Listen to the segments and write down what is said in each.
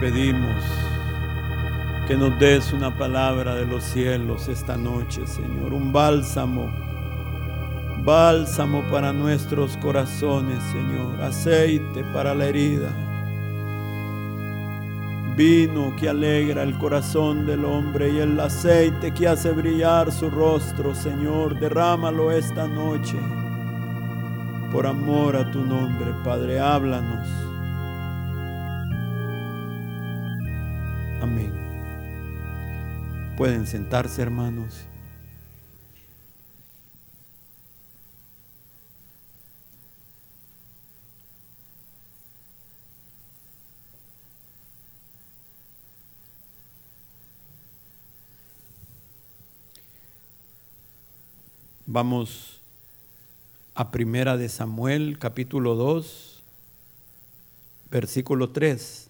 Pedimos que nos des una palabra de los cielos esta noche, Señor, un bálsamo, bálsamo para nuestros corazones, Señor, aceite para la herida, vino que alegra el corazón del hombre y el aceite que hace brillar su rostro, Señor, derrámalo esta noche. Por amor a tu nombre, Padre, háblanos. Pueden sentarse, hermanos. Vamos a Primera de Samuel, capítulo 2, versículo 3.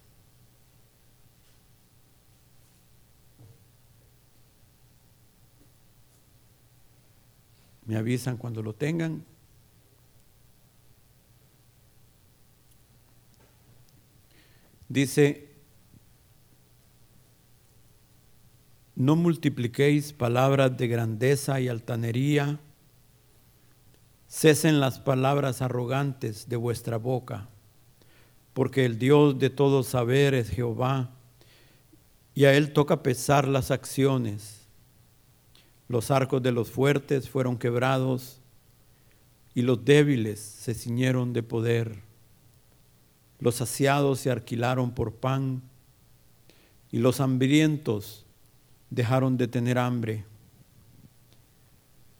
Me avisan cuando lo tengan. Dice, no multipliquéis palabras de grandeza y altanería, cesen las palabras arrogantes de vuestra boca, porque el Dios de todo saber es Jehová, y a Él toca pesar las acciones los arcos de los fuertes fueron quebrados y los débiles se ciñeron de poder. Los saciados se alquilaron por pan y los hambrientos dejaron de tener hambre.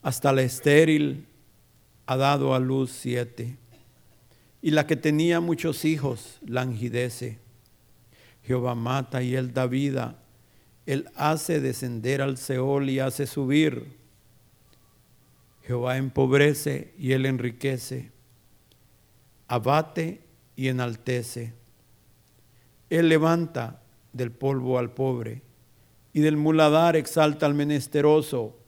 Hasta la estéril ha dado a luz siete y la que tenía muchos hijos languidece. Jehová mata y él da vida él hace descender al Seol y hace subir. Jehová empobrece y Él enriquece. Abate y enaltece. Él levanta del polvo al pobre y del muladar exalta al menesteroso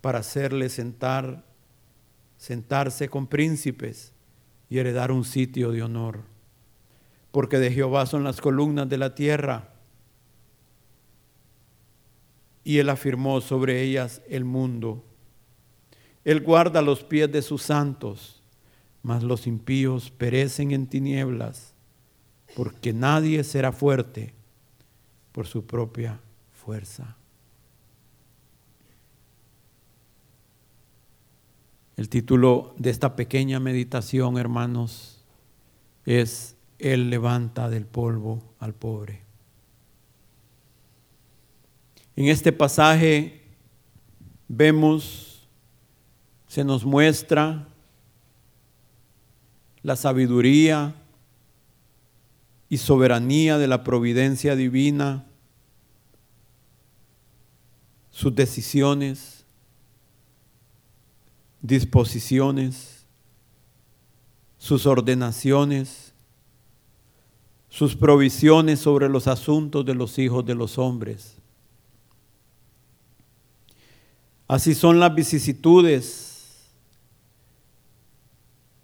para hacerle sentar, sentarse con príncipes y heredar un sitio de honor. Porque de Jehová son las columnas de la tierra y Él afirmó sobre ellas el mundo. Él guarda los pies de sus santos, mas los impíos perecen en tinieblas, porque nadie será fuerte por su propia fuerza. El título de esta pequeña meditación, hermanos, es Él levanta del polvo al pobre. En este pasaje vemos, se nos muestra la sabiduría y soberanía de la providencia divina, sus decisiones, disposiciones, sus ordenaciones, sus provisiones sobre los asuntos de los hijos de los hombres. Así son las vicisitudes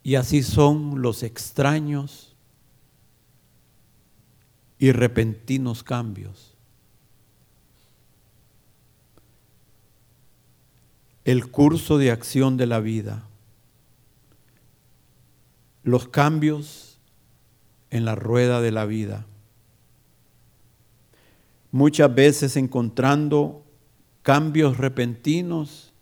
y así son los extraños y repentinos cambios. El curso de acción de la vida, los cambios en la rueda de la vida. Muchas veces encontrando cambios repentinos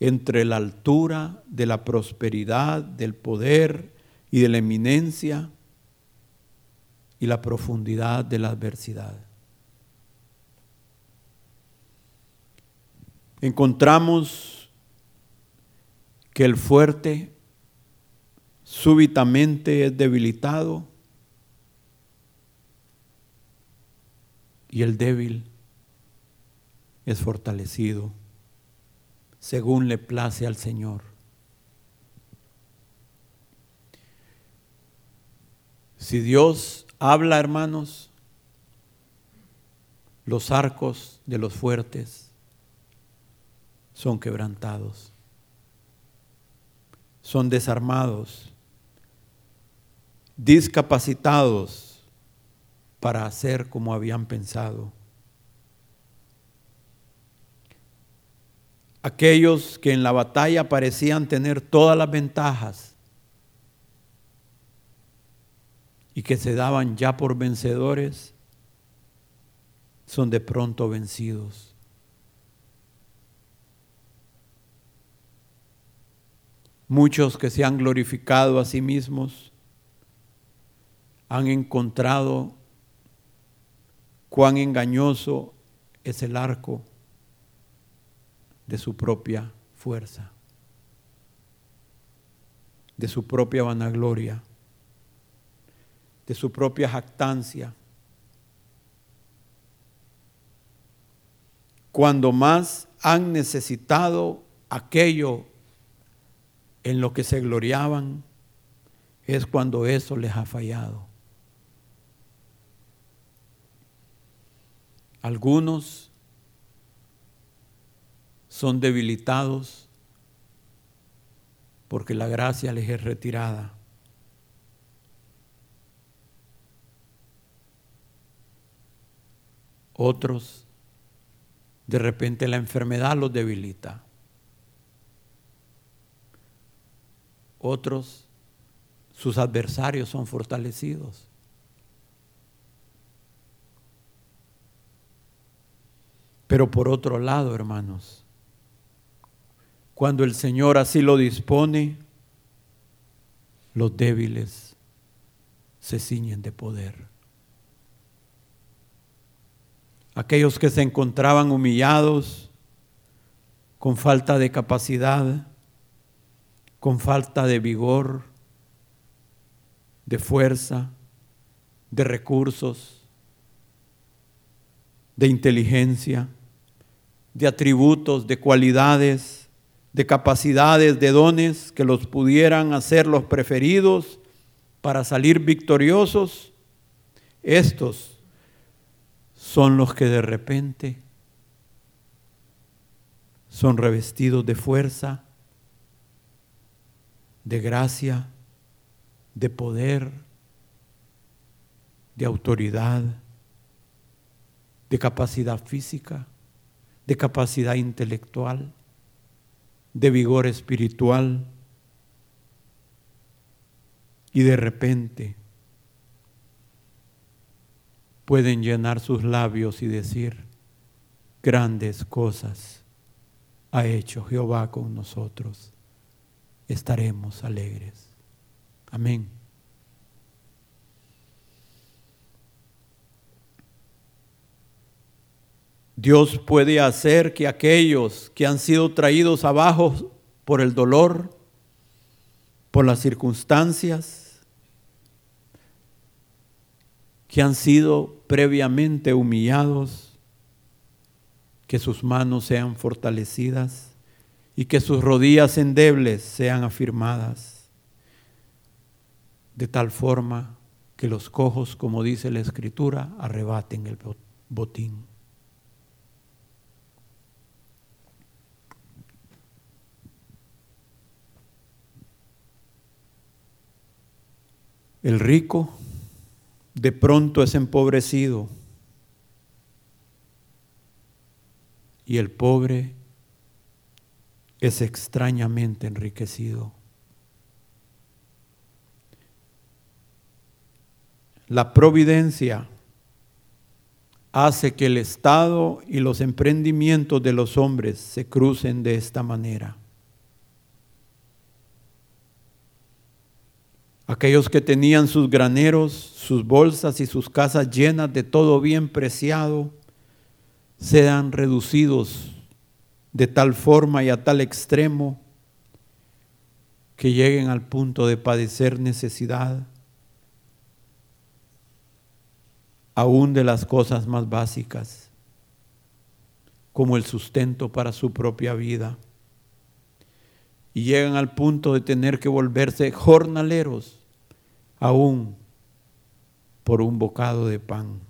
entre la altura de la prosperidad, del poder y de la eminencia y la profundidad de la adversidad. Encontramos que el fuerte súbitamente es debilitado y el débil es fortalecido según le place al Señor. Si Dios habla, hermanos, los arcos de los fuertes son quebrantados, son desarmados, discapacitados para hacer como habían pensado. Aquellos que en la batalla parecían tener todas las ventajas y que se daban ya por vencedores, son de pronto vencidos. Muchos que se han glorificado a sí mismos han encontrado cuán engañoso es el arco de su propia fuerza, de su propia vanagloria, de su propia jactancia. Cuando más han necesitado aquello en lo que se gloriaban, es cuando eso les ha fallado. Algunos son debilitados porque la gracia les es retirada. Otros, de repente la enfermedad los debilita. Otros, sus adversarios son fortalecidos. Pero por otro lado, hermanos, cuando el Señor así lo dispone, los débiles se ciñen de poder. Aquellos que se encontraban humillados, con falta de capacidad, con falta de vigor, de fuerza, de recursos, de inteligencia, de atributos, de cualidades, de capacidades, de dones que los pudieran hacer los preferidos para salir victoriosos, estos son los que de repente son revestidos de fuerza, de gracia, de poder, de autoridad, de capacidad física, de capacidad intelectual, de vigor espiritual. Y de repente pueden llenar sus labios y decir, grandes cosas ha hecho Jehová con nosotros estaremos alegres. Amén. Dios puede hacer que aquellos que han sido traídos abajo por el dolor, por las circunstancias, que han sido previamente humillados, que sus manos sean fortalecidas y que sus rodillas endebles sean afirmadas, de tal forma que los cojos, como dice la Escritura, arrebaten el botín. El rico de pronto es empobrecido y el pobre es extrañamente enriquecido. La providencia hace que el Estado y los emprendimientos de los hombres se crucen de esta manera. Aquellos que tenían sus graneros, sus bolsas y sus casas llenas de todo bien preciado, sean reducidos de tal forma y a tal extremo que lleguen al punto de padecer necesidad, aún de las cosas más básicas, como el sustento para su propia vida, y llegan al punto de tener que volverse jornaleros, aún por un bocado de pan.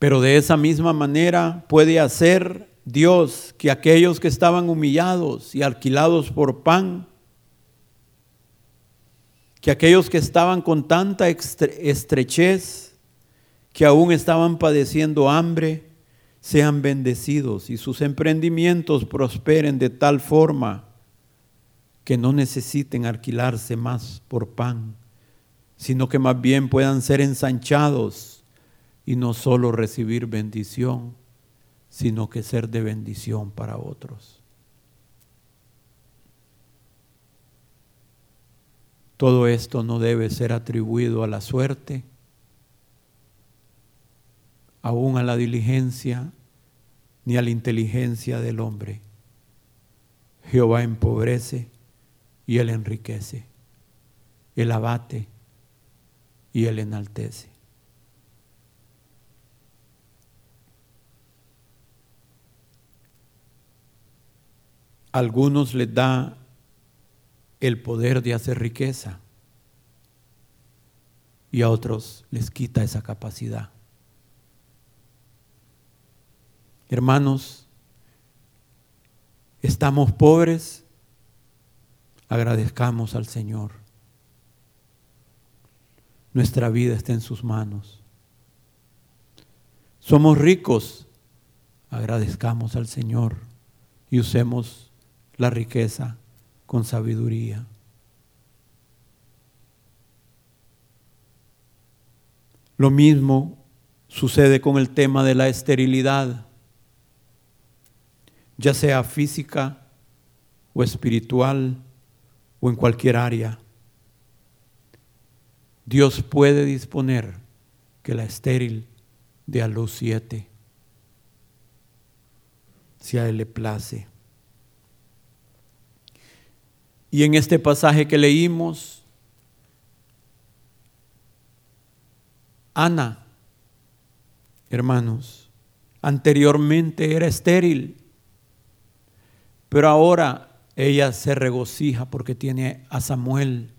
Pero de esa misma manera puede hacer Dios que aquellos que estaban humillados y alquilados por pan que aquellos que estaban con tanta estrechez, que aún estaban padeciendo hambre, sean bendecidos y sus emprendimientos prosperen de tal forma que no necesiten alquilarse más por pan, sino que más bien puedan ser ensanchados y no solo recibir bendición, sino que ser de bendición para otros. Todo esto no debe ser atribuido a la suerte, aún a la diligencia, ni a la inteligencia del hombre. Jehová empobrece y él enriquece. Él abate y él enaltece. algunos les da el poder de hacer riqueza y a otros les quita esa capacidad. Hermanos, estamos pobres, agradezcamos al Señor. Nuestra vida está en sus manos. Somos ricos, agradezcamos al Señor y usemos la riqueza con sabiduría. Lo mismo sucede con el tema de la esterilidad, ya sea física o espiritual o en cualquier área. Dios puede disponer que la estéril dé a luz siete, si a Él le place. Y en este pasaje que leímos, Ana, hermanos, anteriormente era estéril, pero ahora ella se regocija porque tiene a Samuel,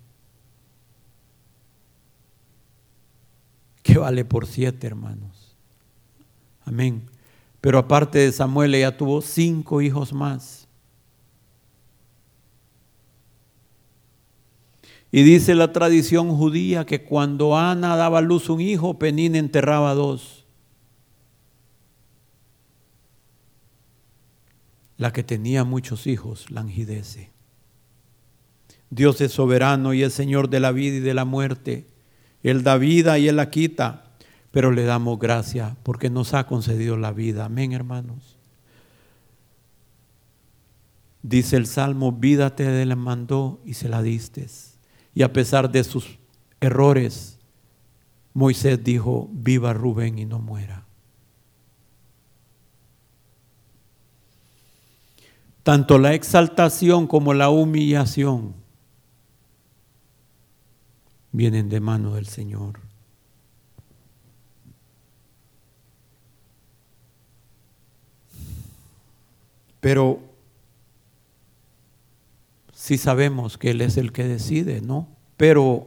que vale por siete, hermanos. Amén. Pero aparte de Samuel, ella tuvo cinco hijos más. Y dice la tradición judía que cuando Ana daba a luz un hijo, Penina enterraba dos. La que tenía muchos hijos langidece. Dios es soberano y es Señor de la vida y de la muerte. Él da vida y Él la quita, pero le damos gracias porque nos ha concedido la vida. Amén, hermanos. Dice el Salmo, vida te la mandó y se la distes. Y a pesar de sus errores, Moisés dijo, viva Rubén y no muera. Tanto la exaltación como la humillación vienen de mano del Señor. Pero si sabemos que Él es el que decide, ¿no? Pero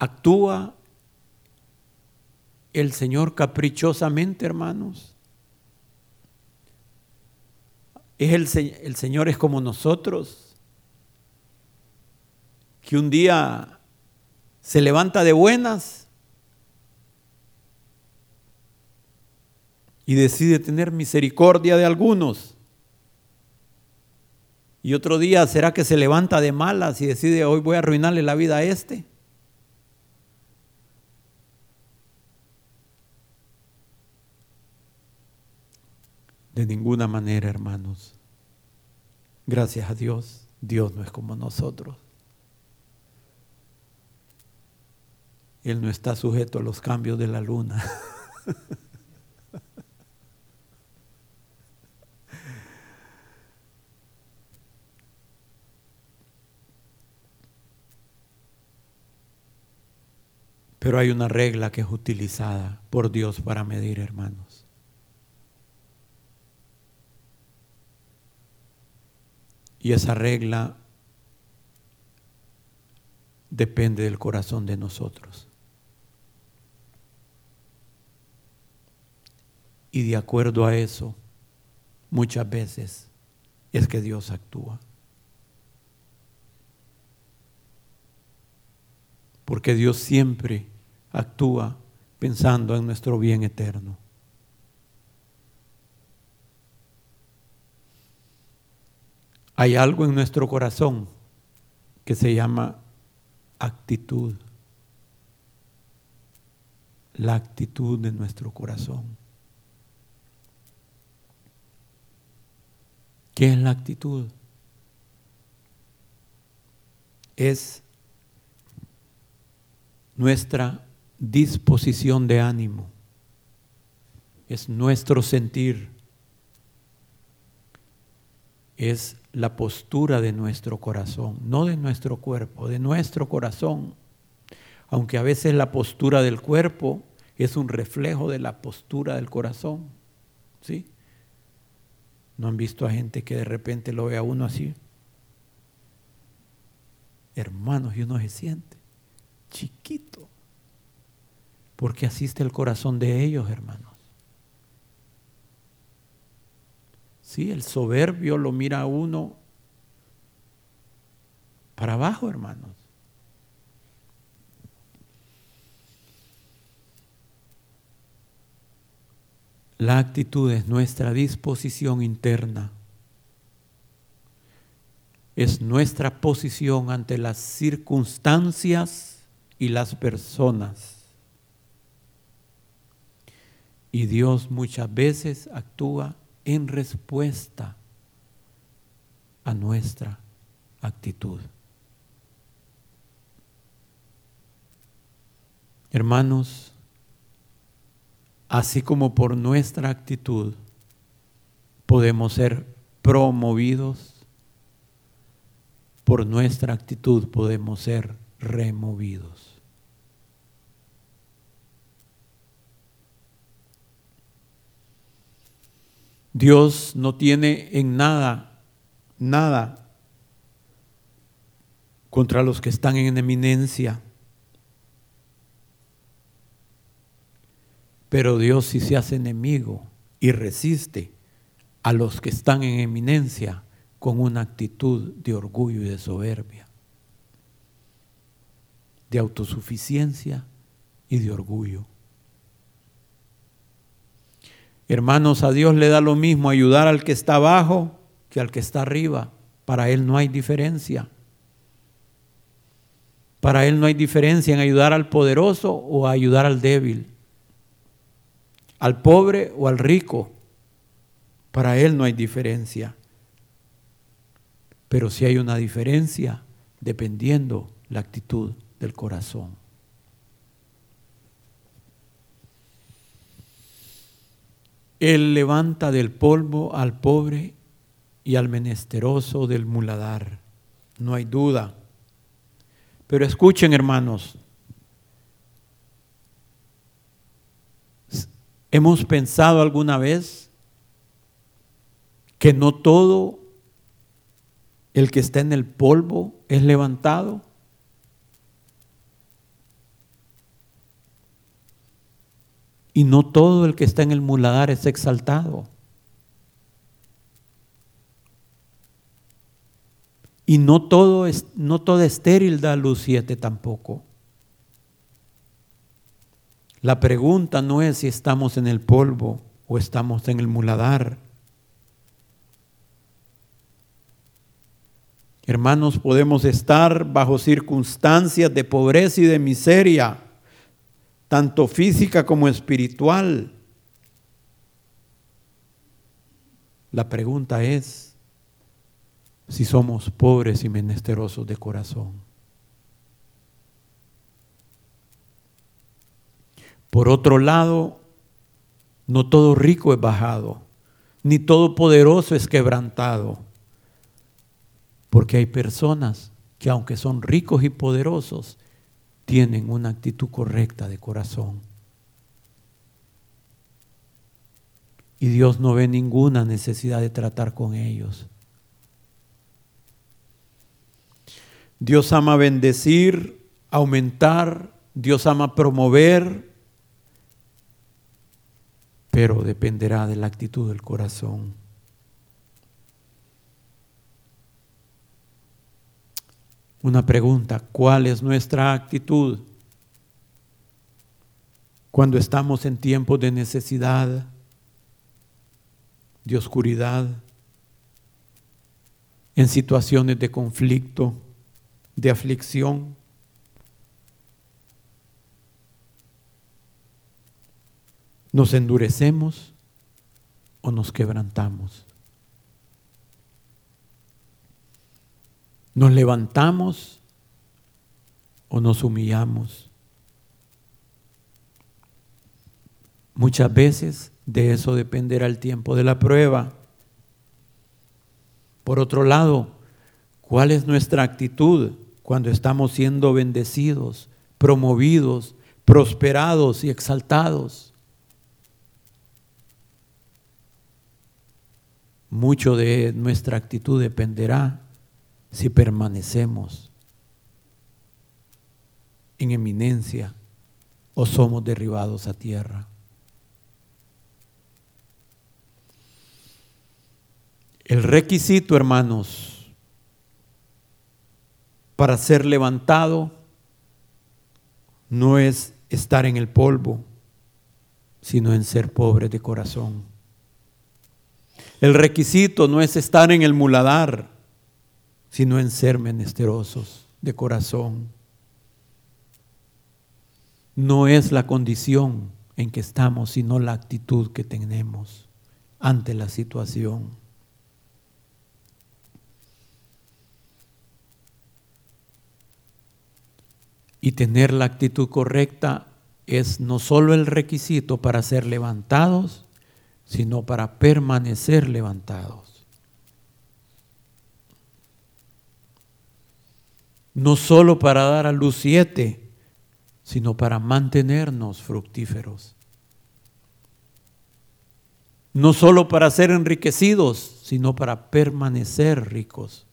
actúa el Señor caprichosamente, hermanos. Es el, el Señor es como nosotros, que un día se levanta de buenas y decide tener misericordia de algunos. Y otro día será que se levanta de malas y decide hoy voy a arruinarle la vida a este. De ninguna manera, hermanos. Gracias a Dios, Dios no es como nosotros. Él no está sujeto a los cambios de la luna. Pero hay una regla que es utilizada por Dios para medir, hermanos. Y esa regla depende del corazón de nosotros. Y de acuerdo a eso, muchas veces es que Dios actúa. porque Dios siempre actúa pensando en nuestro bien eterno. Hay algo en nuestro corazón que se llama actitud. La actitud de nuestro corazón. ¿Qué es la actitud? Es nuestra disposición de ánimo, es nuestro sentir, es la postura de nuestro corazón, no de nuestro cuerpo, de nuestro corazón. Aunque a veces la postura del cuerpo es un reflejo de la postura del corazón. ¿Sí? ¿No han visto a gente que de repente lo ve a uno así? Hermanos, y uno se siente chiquito. Porque asiste el corazón de ellos, hermanos. Sí, el soberbio lo mira uno para abajo, hermanos. La actitud es nuestra disposición interna. Es nuestra posición ante las circunstancias y las personas. Y Dios muchas veces actúa en respuesta a nuestra actitud. Hermanos, así como por nuestra actitud podemos ser promovidos, por nuestra actitud podemos ser removidos. Dios no tiene en nada, nada contra los que están en eminencia. Pero Dios sí se hace enemigo y resiste a los que están en eminencia con una actitud de orgullo y de soberbia, de autosuficiencia y de orgullo. Hermanos, a Dios le da lo mismo ayudar al que está abajo que al que está arriba. Para Él no hay diferencia. Para Él no hay diferencia en ayudar al poderoso o ayudar al débil, al pobre o al rico. Para Él no hay diferencia. Pero sí hay una diferencia dependiendo la actitud del corazón. Él levanta del polvo al pobre y al menesteroso del muladar. No hay duda. Pero escuchen, hermanos. ¿Hemos pensado alguna vez que no todo el que está en el polvo es levantado? Y no todo el que está en el muladar es exaltado. Y no todo es, no todo estéril da luz siete tampoco. La pregunta no es si estamos en el polvo o estamos en el muladar. Hermanos, podemos estar bajo circunstancias de pobreza y de miseria tanto física como espiritual. La pregunta es si somos pobres y menesterosos de corazón. Por otro lado, no todo rico es bajado, ni todo poderoso es quebrantado, porque hay personas que aunque son ricos y poderosos, tienen una actitud correcta de corazón. Y Dios no ve ninguna necesidad de tratar con ellos. Dios ama bendecir, aumentar, Dios ama promover, pero dependerá de la actitud del corazón. Una pregunta, ¿cuál es nuestra actitud cuando estamos en tiempos de necesidad, de oscuridad, en situaciones de conflicto, de aflicción? ¿Nos endurecemos o nos quebrantamos? ¿Nos levantamos o nos humillamos? Muchas veces de eso dependerá el tiempo de la prueba. Por otro lado, ¿cuál es nuestra actitud cuando estamos siendo bendecidos, promovidos, prosperados y exaltados? Mucho de nuestra actitud dependerá si permanecemos en eminencia o somos derribados a tierra. El requisito, hermanos, para ser levantado no es estar en el polvo, sino en ser pobre de corazón. El requisito no es estar en el muladar, sino en ser menesterosos de corazón. No es la condición en que estamos, sino la actitud que tenemos ante la situación. Y tener la actitud correcta es no solo el requisito para ser levantados, sino para permanecer levantados. No solo para dar a luz siete, sino para mantenernos fructíferos. No solo para ser enriquecidos, sino para permanecer ricos.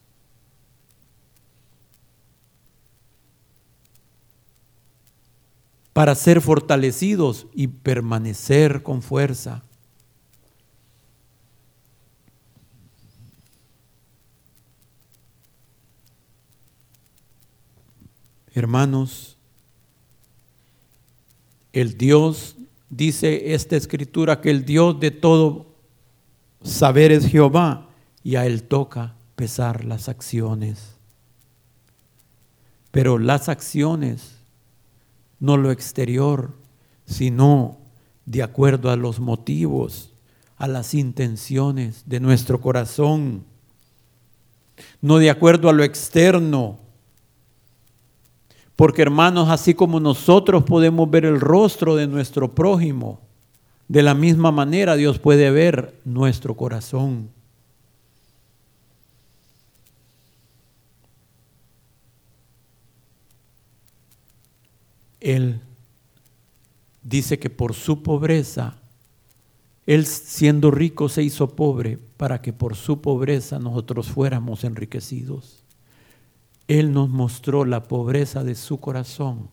Para ser fortalecidos y permanecer con fuerza. Hermanos, el Dios, dice esta escritura, que el Dios de todo saber es Jehová y a Él toca pesar las acciones. Pero las acciones, no lo exterior, sino de acuerdo a los motivos, a las intenciones de nuestro corazón, no de acuerdo a lo externo, porque hermanos, así como nosotros podemos ver el rostro de nuestro prójimo, de la misma manera Dios puede ver nuestro corazón. Él dice que por su pobreza, Él siendo rico se hizo pobre para que por su pobreza nosotros fuéramos enriquecidos. Él nos mostró la pobreza de su corazón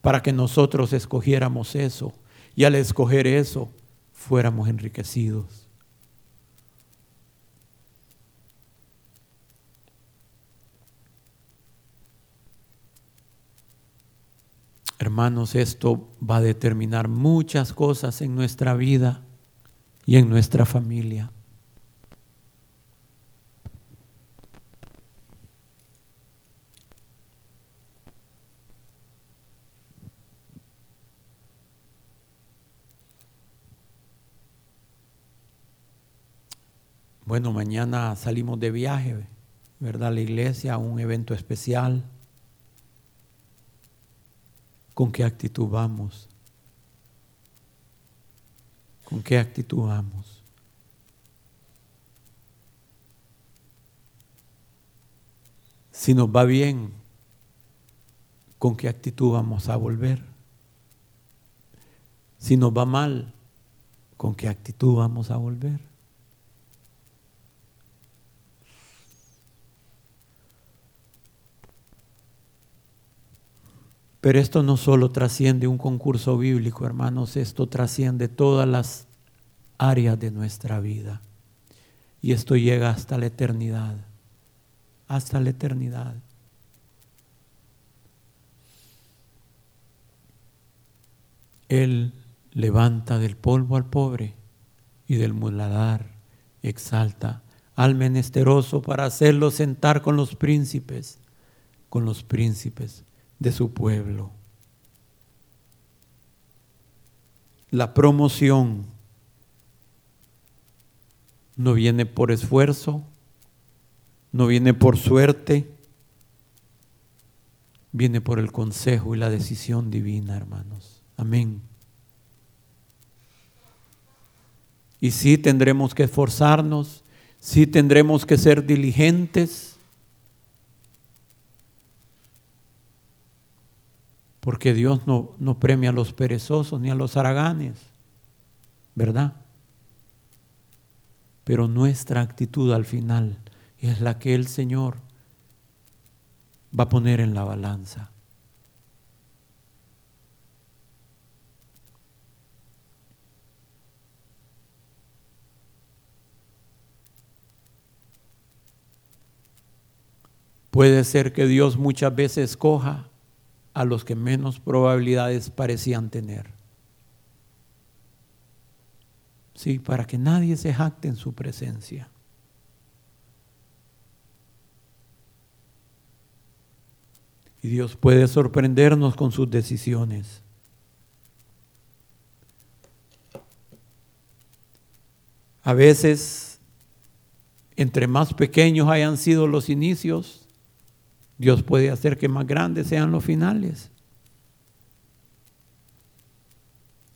para que nosotros escogiéramos eso y al escoger eso fuéramos enriquecidos. Hermanos, esto va a determinar muchas cosas en nuestra vida y en nuestra familia. Bueno, mañana salimos de viaje, ¿verdad? La iglesia, un evento especial. ¿Con qué actitud vamos? ¿Con qué actitud vamos? Si nos va bien, ¿con qué actitud vamos a volver? Si nos va mal, ¿con qué actitud vamos a volver? Pero esto no solo trasciende un concurso bíblico, hermanos, esto trasciende todas las áreas de nuestra vida. Y esto llega hasta la eternidad, hasta la eternidad. Él levanta del polvo al pobre y del muladar exalta al menesteroso para hacerlo sentar con los príncipes, con los príncipes de su pueblo. La promoción no viene por esfuerzo, no viene por suerte, viene por el consejo y la decisión divina, hermanos. Amén. Y sí tendremos que esforzarnos, sí tendremos que ser diligentes, porque Dios no, no premia a los perezosos ni a los haraganes, ¿verdad? Pero nuestra actitud al final es la que el Señor va a poner en la balanza. Puede ser que Dios muchas veces escoja a los que menos probabilidades parecían tener. Sí, para que nadie se jacte en su presencia. Y Dios puede sorprendernos con sus decisiones. A veces, entre más pequeños hayan sido los inicios, Dios puede hacer que más grandes sean los finales.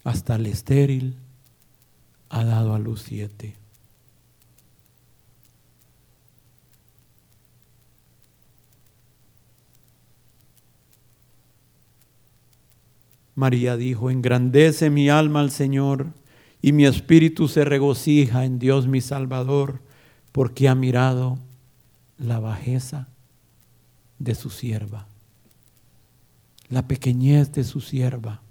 Hasta el estéril ha dado a luz siete. María dijo, engrandece mi alma al Señor y mi espíritu se regocija en Dios mi Salvador, porque ha mirado la bajeza de su sierva, la pequeñez de su sierva,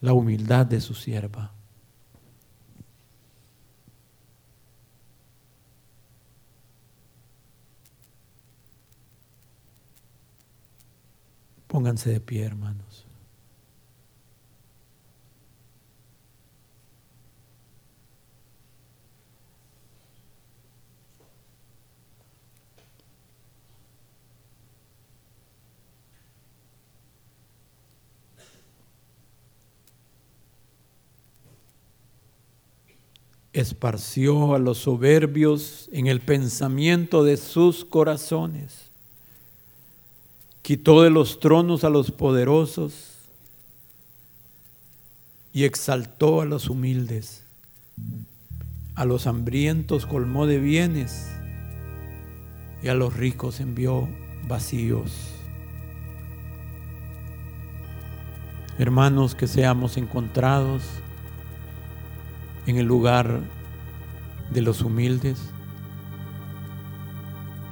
la humildad de su sierva. Pónganse de pie, hermanos. Esparció a los soberbios en el pensamiento de sus corazones quitó de los tronos a los poderosos y exaltó a los humildes. A los hambrientos colmó de bienes y a los ricos envió vacíos. Hermanos, que seamos encontrados en el lugar de los humildes,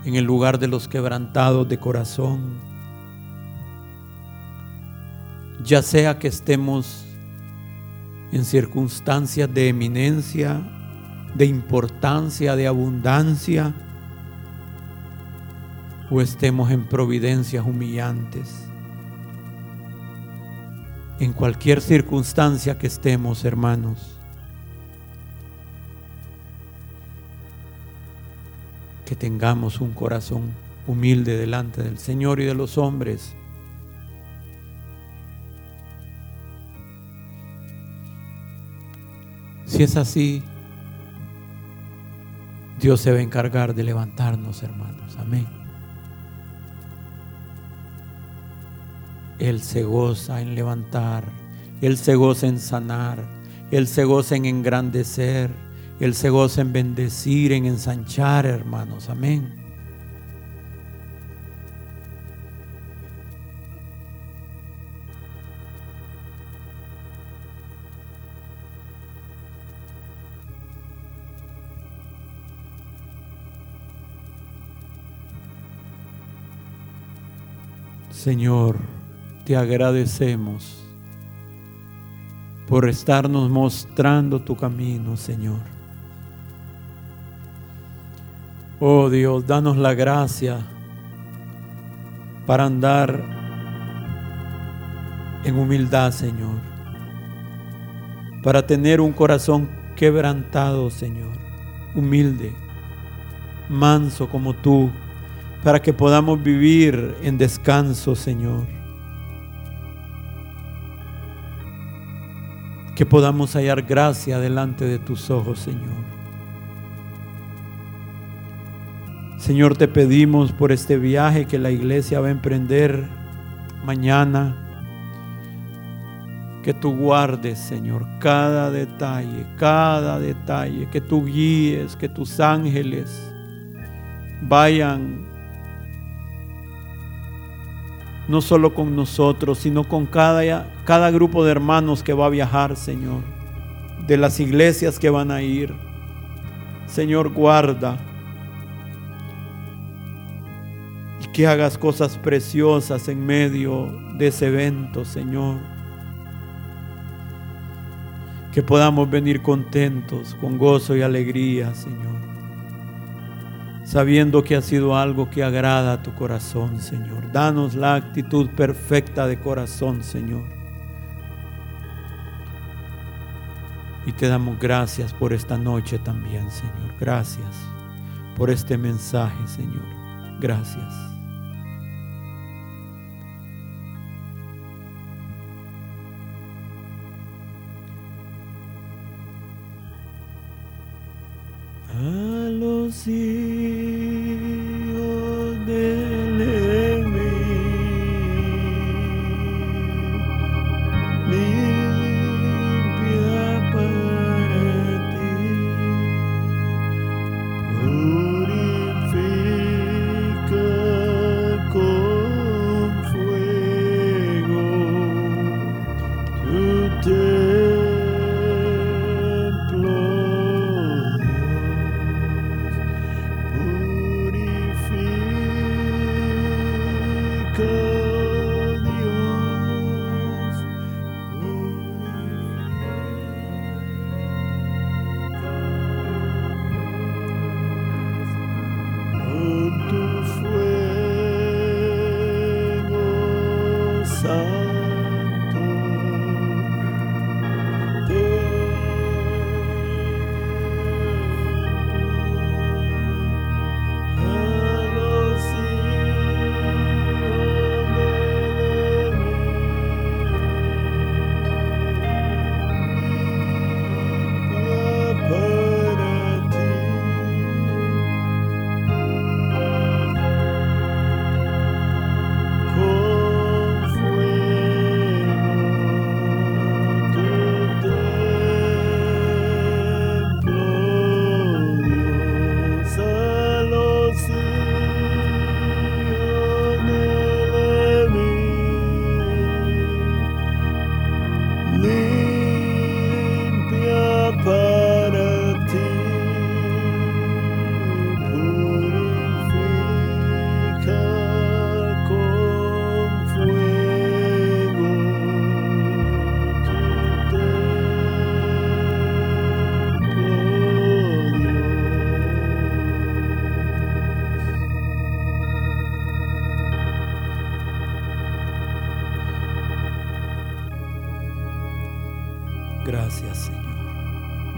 en el lugar de los quebrantados de corazón ya sea que estemos en circunstancias de eminencia, de importancia, de abundancia, o estemos en providencias humillantes. En cualquier circunstancia que estemos, hermanos, que tengamos un corazón humilde delante del Señor y de los hombres Si es así, Dios se va a encargar de levantarnos, hermanos. Amén. Él se goza en levantar, Él se goza en sanar, Él se goza en engrandecer, Él se goza en bendecir, en ensanchar, hermanos. Amén. Señor, te agradecemos por estarnos mostrando tu camino, Señor. Oh Dios, danos la gracia para andar en humildad, Señor, para tener un corazón quebrantado, Señor, humilde, manso como tú, para que podamos vivir en descanso, Señor. Que podamos hallar gracia delante de tus ojos, Señor. Señor, te pedimos por este viaje que la iglesia va a emprender mañana. Que tú guardes, Señor, cada detalle, cada detalle, que tú guíes, que tus ángeles vayan no solo con nosotros, sino con cada, cada grupo de hermanos que va a viajar, Señor, de las iglesias que van a ir. Señor, guarda que hagas cosas preciosas en medio de ese evento, Señor. Que podamos venir contentos, con gozo y alegría, Señor sabiendo que ha sido algo que agrada a tu corazón, Señor. Danos la actitud perfecta de corazón, Señor. Y te damos gracias por esta noche también, Señor. Gracias por este mensaje, Señor. Gracias.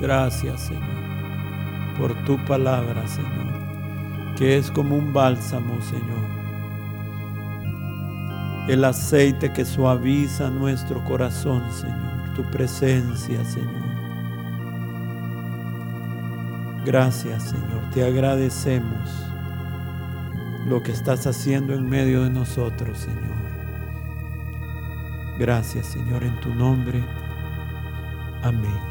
Gracias, Señor, por tu palabra, Señor, que es como un bálsamo, Señor. El aceite que suaviza nuestro corazón, Señor. Tu presencia, Señor. Gracias, Señor. Te agradecemos lo que estás haciendo en medio de nosotros, Señor. Gracias, Señor, en tu nombre. Amém.